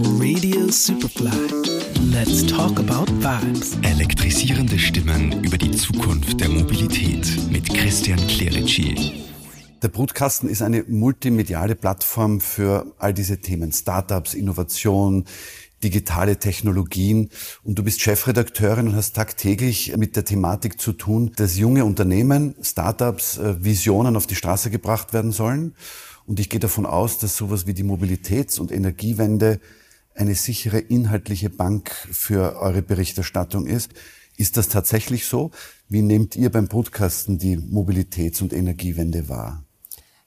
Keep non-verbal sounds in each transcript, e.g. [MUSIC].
Radio Superfly. Let's talk about vibes. Elektrisierende Stimmen über die Zukunft der Mobilität mit Christian Clerici. Der Brutkasten ist eine multimediale Plattform für all diese Themen. Startups, Innovation, digitale Technologien. Und du bist Chefredakteurin und hast tagtäglich mit der Thematik zu tun, dass junge Unternehmen, Startups, äh, Visionen auf die Straße gebracht werden sollen. Und ich gehe davon aus, dass sowas wie die Mobilitäts- und Energiewende eine sichere inhaltliche Bank für eure Berichterstattung ist. Ist das tatsächlich so? Wie nehmt ihr beim Podcasten die Mobilitäts- und Energiewende wahr?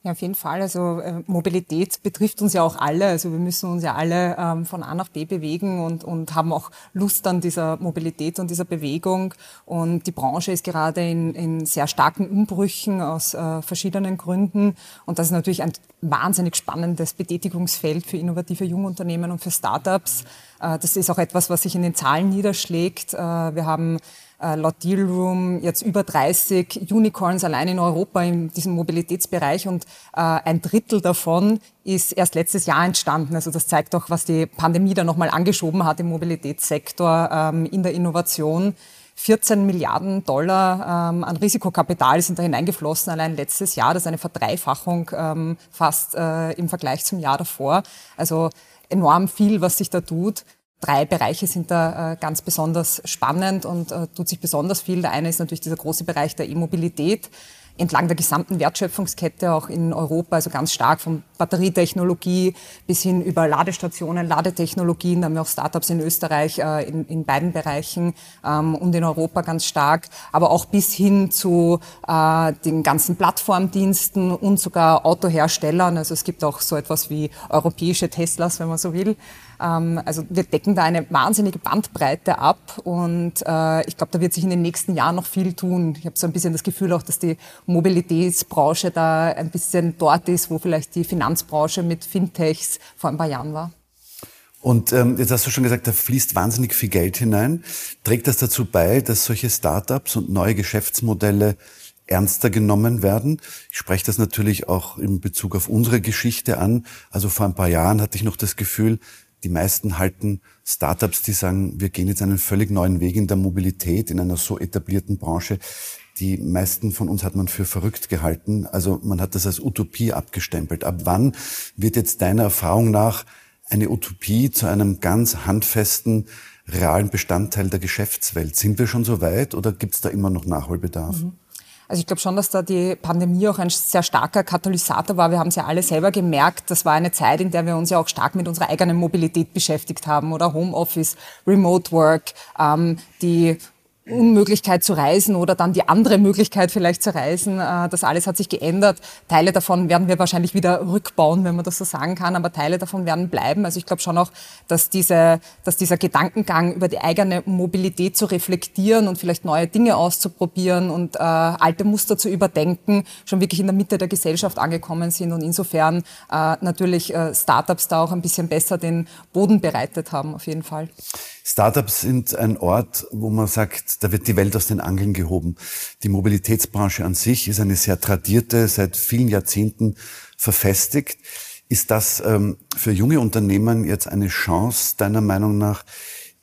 Ja, auf jeden Fall. Also äh, Mobilität betrifft uns ja auch alle. Also wir müssen uns ja alle ähm, von A nach B bewegen und, und haben auch Lust an dieser Mobilität und dieser Bewegung. Und die Branche ist gerade in, in sehr starken Umbrüchen aus äh, verschiedenen Gründen. Und das ist natürlich ein wahnsinnig spannendes Betätigungsfeld für innovative Jungunternehmen und für Startups. Äh, das ist auch etwas, was sich in den Zahlen niederschlägt. Äh, wir haben äh, laut Dealroom jetzt über 30 Unicorns allein in Europa in diesem Mobilitätsbereich und äh, ein Drittel davon ist erst letztes Jahr entstanden. Also das zeigt auch, was die Pandemie da nochmal angeschoben hat im Mobilitätssektor, ähm, in der Innovation. 14 Milliarden Dollar ähm, an Risikokapital sind da hineingeflossen, allein letztes Jahr. Das ist eine Verdreifachung ähm, fast äh, im Vergleich zum Jahr davor. Also enorm viel, was sich da tut drei Bereiche sind da äh, ganz besonders spannend und äh, tut sich besonders viel. Der eine ist natürlich dieser große Bereich der E-Mobilität entlang der gesamten Wertschöpfungskette auch in Europa, also ganz stark von Batterietechnologie bis hin über Ladestationen, Ladetechnologien. Da haben wir auch Startups in Österreich äh, in, in, beiden Bereichen ähm, und in Europa ganz stark, aber auch bis hin zu äh, den ganzen Plattformdiensten und sogar Autoherstellern. Also es gibt auch so etwas wie europäische Teslas, wenn man so will. Ähm, also wir decken da eine wahnsinnige Bandbreite ab und äh, ich glaube, da wird sich in den nächsten Jahren noch viel tun. Ich habe so ein bisschen das Gefühl auch, dass die Mobilitätsbranche da ein bisschen dort ist, wo vielleicht die Finanzbranche mit Fintechs vor ein paar Jahren war. Und ähm, jetzt hast du schon gesagt, da fließt wahnsinnig viel Geld hinein. Trägt das dazu bei, dass solche Startups und neue Geschäftsmodelle ernster genommen werden. Ich spreche das natürlich auch in Bezug auf unsere Geschichte an. Also vor ein paar Jahren hatte ich noch das Gefühl, die meisten halten Startups, die sagen, wir gehen jetzt einen völlig neuen Weg in der Mobilität in einer so etablierten Branche. Die meisten von uns hat man für verrückt gehalten. Also man hat das als Utopie abgestempelt. Ab wann wird jetzt deiner Erfahrung nach eine Utopie zu einem ganz handfesten, realen Bestandteil der Geschäftswelt? Sind wir schon so weit oder gibt es da immer noch Nachholbedarf? Mhm. Also ich glaube schon, dass da die Pandemie auch ein sehr starker Katalysator war. Wir haben es ja alle selber gemerkt. Das war eine Zeit, in der wir uns ja auch stark mit unserer eigenen Mobilität beschäftigt haben oder Homeoffice, Remote Work, ähm, die Unmöglichkeit zu reisen oder dann die andere Möglichkeit vielleicht zu reisen. Äh, das alles hat sich geändert. Teile davon werden wir wahrscheinlich wieder rückbauen, wenn man das so sagen kann, aber Teile davon werden bleiben. Also ich glaube schon auch, dass, diese, dass dieser Gedankengang über die eigene Mobilität zu reflektieren und vielleicht neue Dinge auszuprobieren und äh, alte Muster zu überdenken, schon wirklich in der Mitte der Gesellschaft angekommen sind und insofern äh, natürlich äh, Startups da auch ein bisschen besser den Boden bereitet haben, auf jeden Fall. Startups sind ein Ort, wo man sagt, da wird die Welt aus den Angeln gehoben. Die Mobilitätsbranche an sich ist eine sehr tradierte, seit vielen Jahrzehnten verfestigt. Ist das ähm, für junge Unternehmen jetzt eine Chance, deiner Meinung nach,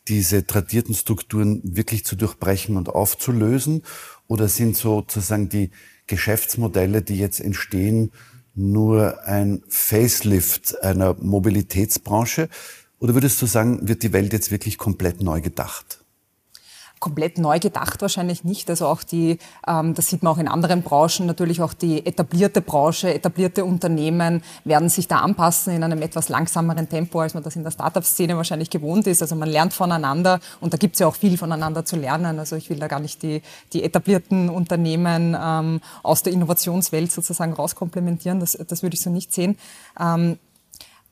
diese tradierten Strukturen wirklich zu durchbrechen und aufzulösen? Oder sind sozusagen die Geschäftsmodelle, die jetzt entstehen, nur ein Facelift einer Mobilitätsbranche? Oder würdest du sagen, wird die Welt jetzt wirklich komplett neu gedacht? komplett neu gedacht wahrscheinlich nicht. Also auch die, ähm, das sieht man auch in anderen Branchen, natürlich auch die etablierte Branche, etablierte Unternehmen werden sich da anpassen in einem etwas langsameren Tempo, als man das in der Startup-Szene wahrscheinlich gewohnt ist. Also man lernt voneinander und da gibt es ja auch viel voneinander zu lernen. Also ich will da gar nicht die, die etablierten Unternehmen ähm, aus der Innovationswelt sozusagen rauskomplementieren. Das, das würde ich so nicht sehen. Ähm,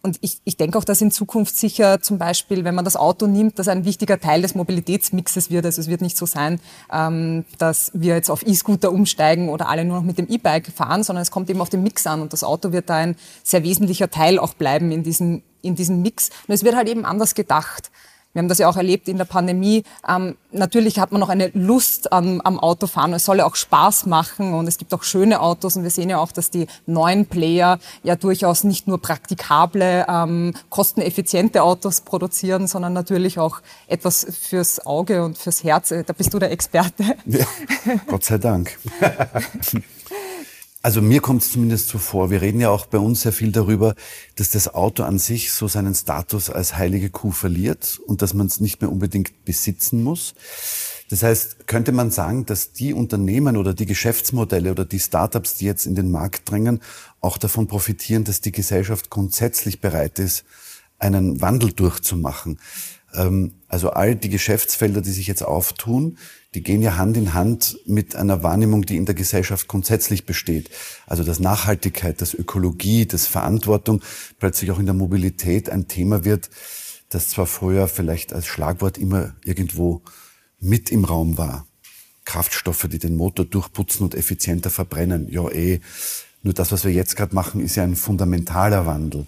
und ich, ich denke auch, dass in Zukunft sicher zum Beispiel, wenn man das Auto nimmt, das ein wichtiger Teil des Mobilitätsmixes wird. Also es wird nicht so sein, ähm, dass wir jetzt auf E-Scooter umsteigen oder alle nur noch mit dem E-Bike fahren, sondern es kommt eben auf den Mix an. Und das Auto wird da ein sehr wesentlicher Teil auch bleiben in diesem, in diesem Mix. Und es wird halt eben anders gedacht. Wir haben das ja auch erlebt in der Pandemie. Ähm, natürlich hat man noch eine Lust am, am Autofahren. Es soll ja auch Spaß machen und es gibt auch schöne Autos und wir sehen ja auch, dass die neuen Player ja durchaus nicht nur praktikable, ähm, kosteneffiziente Autos produzieren, sondern natürlich auch etwas fürs Auge und fürs Herz. Da bist du der Experte. Ja, Gott sei Dank. [LAUGHS] Also mir kommt es zumindest so vor, wir reden ja auch bei uns sehr viel darüber, dass das Auto an sich so seinen Status als heilige Kuh verliert und dass man es nicht mehr unbedingt besitzen muss. Das heißt, könnte man sagen, dass die Unternehmen oder die Geschäftsmodelle oder die Startups, die jetzt in den Markt drängen, auch davon profitieren, dass die Gesellschaft grundsätzlich bereit ist, einen Wandel durchzumachen. Ähm, also all die Geschäftsfelder, die sich jetzt auftun, die gehen ja Hand in Hand mit einer Wahrnehmung, die in der Gesellschaft grundsätzlich besteht. Also dass Nachhaltigkeit, dass Ökologie, dass Verantwortung plötzlich auch in der Mobilität ein Thema wird, das zwar früher vielleicht als Schlagwort immer irgendwo mit im Raum war. Kraftstoffe, die den Motor durchputzen und effizienter verbrennen. Ja, eh. Nur das, was wir jetzt gerade machen, ist ja ein fundamentaler Wandel.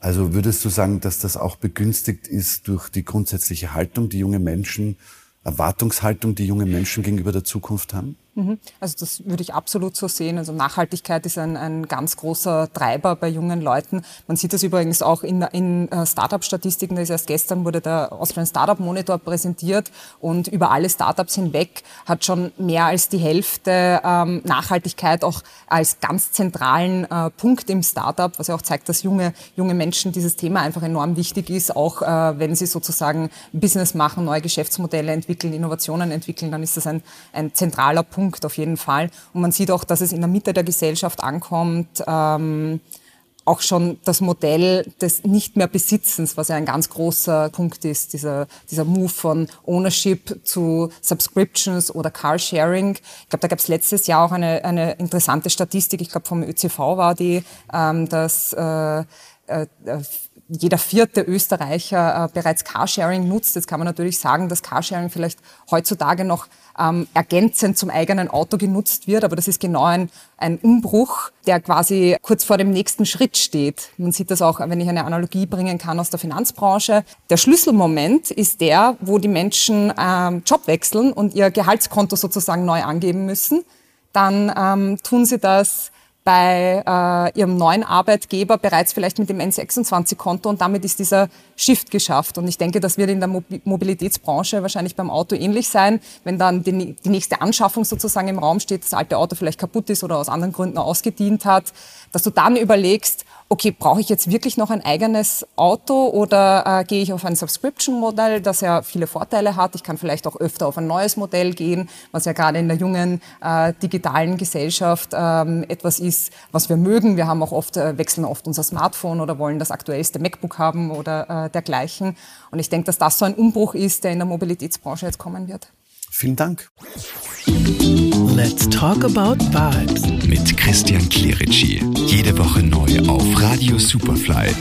Also würdest du sagen, dass das auch begünstigt ist durch die grundsätzliche Haltung, die junge Menschen, Erwartungshaltung, die junge Menschen gegenüber der Zukunft haben? Mhm. Also das würde ich absolut so sehen. Also Nachhaltigkeit ist ein, ein ganz großer Treiber bei jungen Leuten. Man sieht das übrigens auch in, in äh, Startup-Statistiken. Das ist erst gestern wurde der Austrian Startup Monitor präsentiert und über alle Startups hinweg hat schon mehr als die Hälfte ähm, Nachhaltigkeit auch als ganz zentralen äh, Punkt im Startup, was ja auch zeigt, dass junge, junge Menschen dieses Thema einfach enorm wichtig ist. Auch äh, wenn sie sozusagen Business machen, neue Geschäftsmodelle entwickeln, Innovationen entwickeln, dann ist das ein, ein zentraler Punkt Punkt auf jeden Fall. Und man sieht auch, dass es in der Mitte der Gesellschaft ankommt. Ähm, auch schon das Modell des nicht mehr Besitzens, was ja ein ganz großer Punkt ist, dieser, dieser Move von Ownership zu Subscriptions oder Carsharing. Ich glaube, da gab es letztes Jahr auch eine, eine interessante Statistik, ich glaube vom ÖCV war die, ähm, dass äh, äh, jeder vierte Österreicher äh, bereits Carsharing nutzt. Jetzt kann man natürlich sagen, dass Carsharing vielleicht heutzutage noch ähm, ergänzend zum eigenen Auto genutzt wird, aber das ist genau ein, ein Umbruch, der quasi kurz vor dem nächsten Schritt steht. Man sieht das auch, wenn ich eine Analogie bringen kann aus der Finanzbranche. Der Schlüsselmoment ist der, wo die Menschen ähm, Job wechseln und ihr Gehaltskonto sozusagen neu angeben müssen. Dann ähm, tun sie das bei äh, ihrem neuen Arbeitgeber bereits vielleicht mit dem N26-Konto und damit ist dieser Shift geschafft. Und ich denke, das wird in der Mobilitätsbranche wahrscheinlich beim Auto ähnlich sein, wenn dann die, die nächste Anschaffung sozusagen im Raum steht, das alte Auto vielleicht kaputt ist oder aus anderen Gründen ausgedient hat, dass du dann überlegst, okay, brauche ich jetzt wirklich noch ein eigenes Auto oder äh, gehe ich auf ein Subscription-Modell, das ja viele Vorteile hat. Ich kann vielleicht auch öfter auf ein neues Modell gehen, was ja gerade in der jungen äh, digitalen Gesellschaft ähm, etwas ist, was wir mögen. Wir haben auch oft, äh, wechseln oft unser Smartphone oder wollen das aktuellste MacBook haben oder äh, dergleichen. Und ich denke, dass das so ein Umbruch ist, der in der Mobilitätsbranche jetzt kommen wird. Vielen Dank. Let's talk about vibes mit Christian Clerici. Jede Woche neu auf Radio Superfly